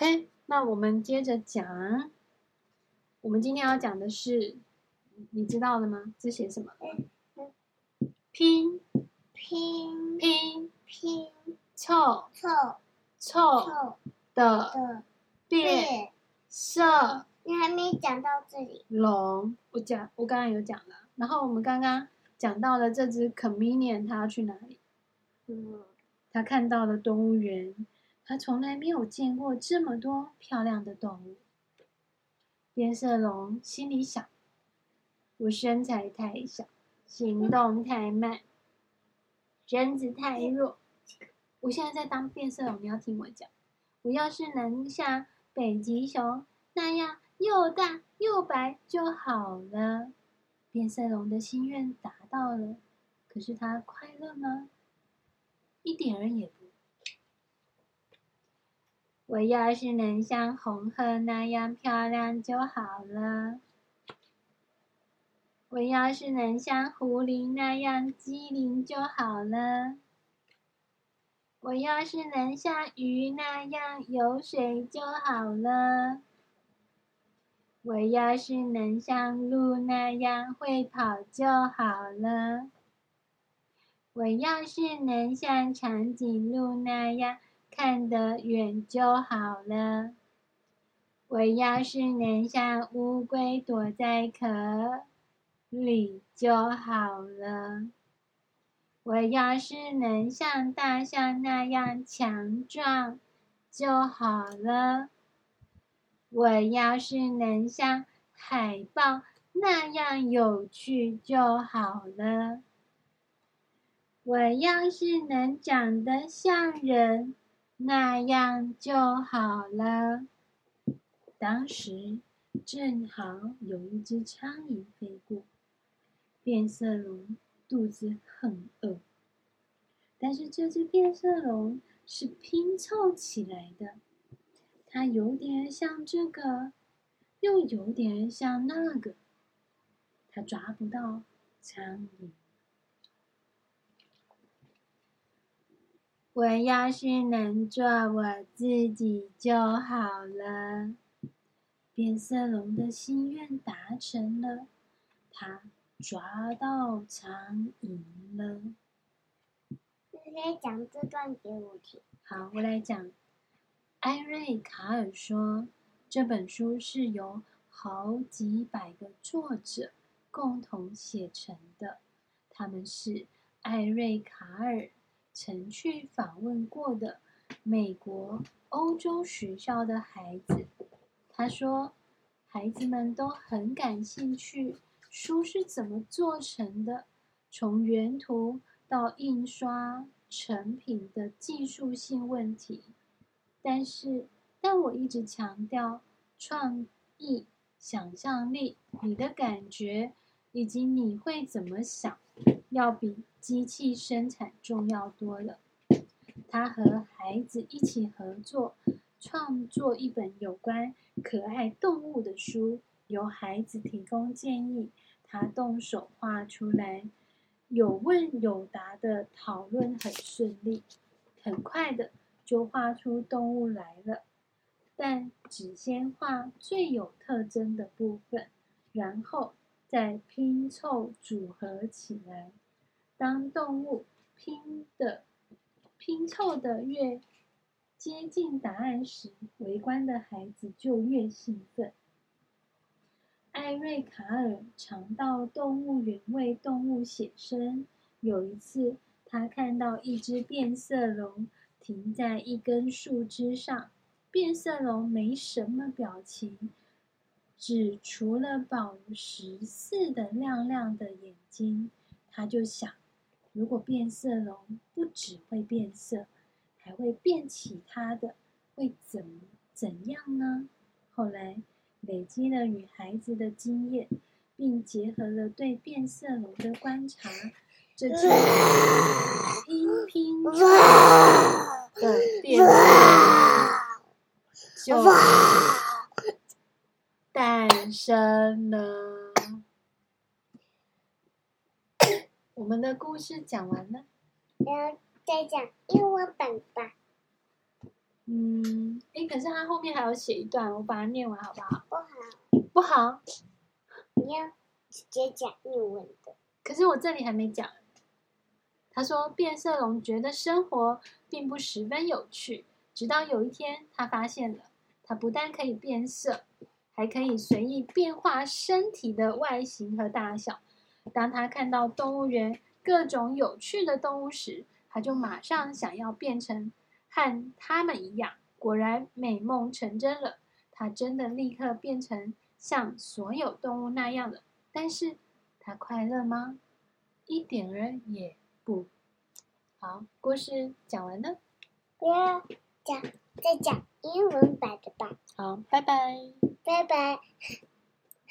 OK，那我们接着讲。我们今天要讲的是，你知道的吗？这写什么？拼拼拼拼凑凑凑凑的的变变色你还没讲到这里。龙。我讲，我刚刚有讲了。然后我们刚刚讲到了这只 chameleon，它要去哪里？嗯，他看到了动物园，他从来没有见过这么多漂亮的动物。变色龙心里想：“我身材太小，行动太慢，身子太弱。我现在在当变色龙，你要听我讲。我要是能像北极熊那样又大又白就好了。”变色龙的心愿达到了，可是他快乐吗？一点儿也不。我要是能像红鹤那样漂亮就好了。我要是能像狐狸那样机灵就好了。我要是能像鱼那样游水就好了。我要是能像鹿那样会跑就好了。我要是能像长颈鹿那样看得远就好了。我要是能像乌龟躲在壳里就好了。我要是能像大象那样强壮就好了。我要是能像海豹那样有趣就好了。我要是能长得像人那样就好了。当时正好有一只苍蝇飞过，变色龙肚子很饿，但是这只变色龙是拼凑起来的，它有点像这个，又有点像那个，它抓不到苍蝇。我要是能做我自己就好了。变色龙的心愿达成了，他抓到苍蝇了。你来讲这段给我听。好，我来讲。艾瑞卡尔说，这本书是由好几百个作者共同写成的，他们是艾瑞卡尔。曾去访问过的美国、欧洲学校的孩子，他说，孩子们都很感兴趣，书是怎么做成的，从原图到印刷成品的技术性问题。但是，但我一直强调，创意、想象力、你的感觉以及你会怎么想，要比。机器生产重要多了。他和孩子一起合作，创作一本有关可爱动物的书，由孩子提供建议，他动手画出来，有问有答的讨论很顺利，很快的就画出动物来了。但只先画最有特征的部分，然后再拼凑组合起来。当动物拼的拼凑的越接近答案时，围观的孩子就越兴奋。艾瑞卡尔常到动物园为动物写生。有一次，他看到一只变色龙停在一根树枝上，变色龙没什么表情，只除了宝石似的亮亮的眼睛。他就想。如果变色龙不只会变色，还会变其他的，会怎怎样呢？后来累积了与孩子的经验，并结合了对变色龙的观察，这就 拼拼凑 的变色龙就诞生了。我们的故事讲完了，然后再讲英文版吧。嗯，哎，可是它后面还有写一段，我把它念完好不好？不好，不好。你要直接讲英文的。可是我这里还没讲。他说，变色龙觉得生活并不十分有趣，直到有一天，他发现了，他不但可以变色，还可以随意变化身体的外形和大小。当他看到动物园各种有趣的动物时，他就马上想要变成和他们一样。果然，美梦成真了，他真的立刻变成像所有动物那样了。但是，他快乐吗？一点儿也。不好，故事讲完了。不要讲，再讲英文版的吧。好，拜拜。拜拜。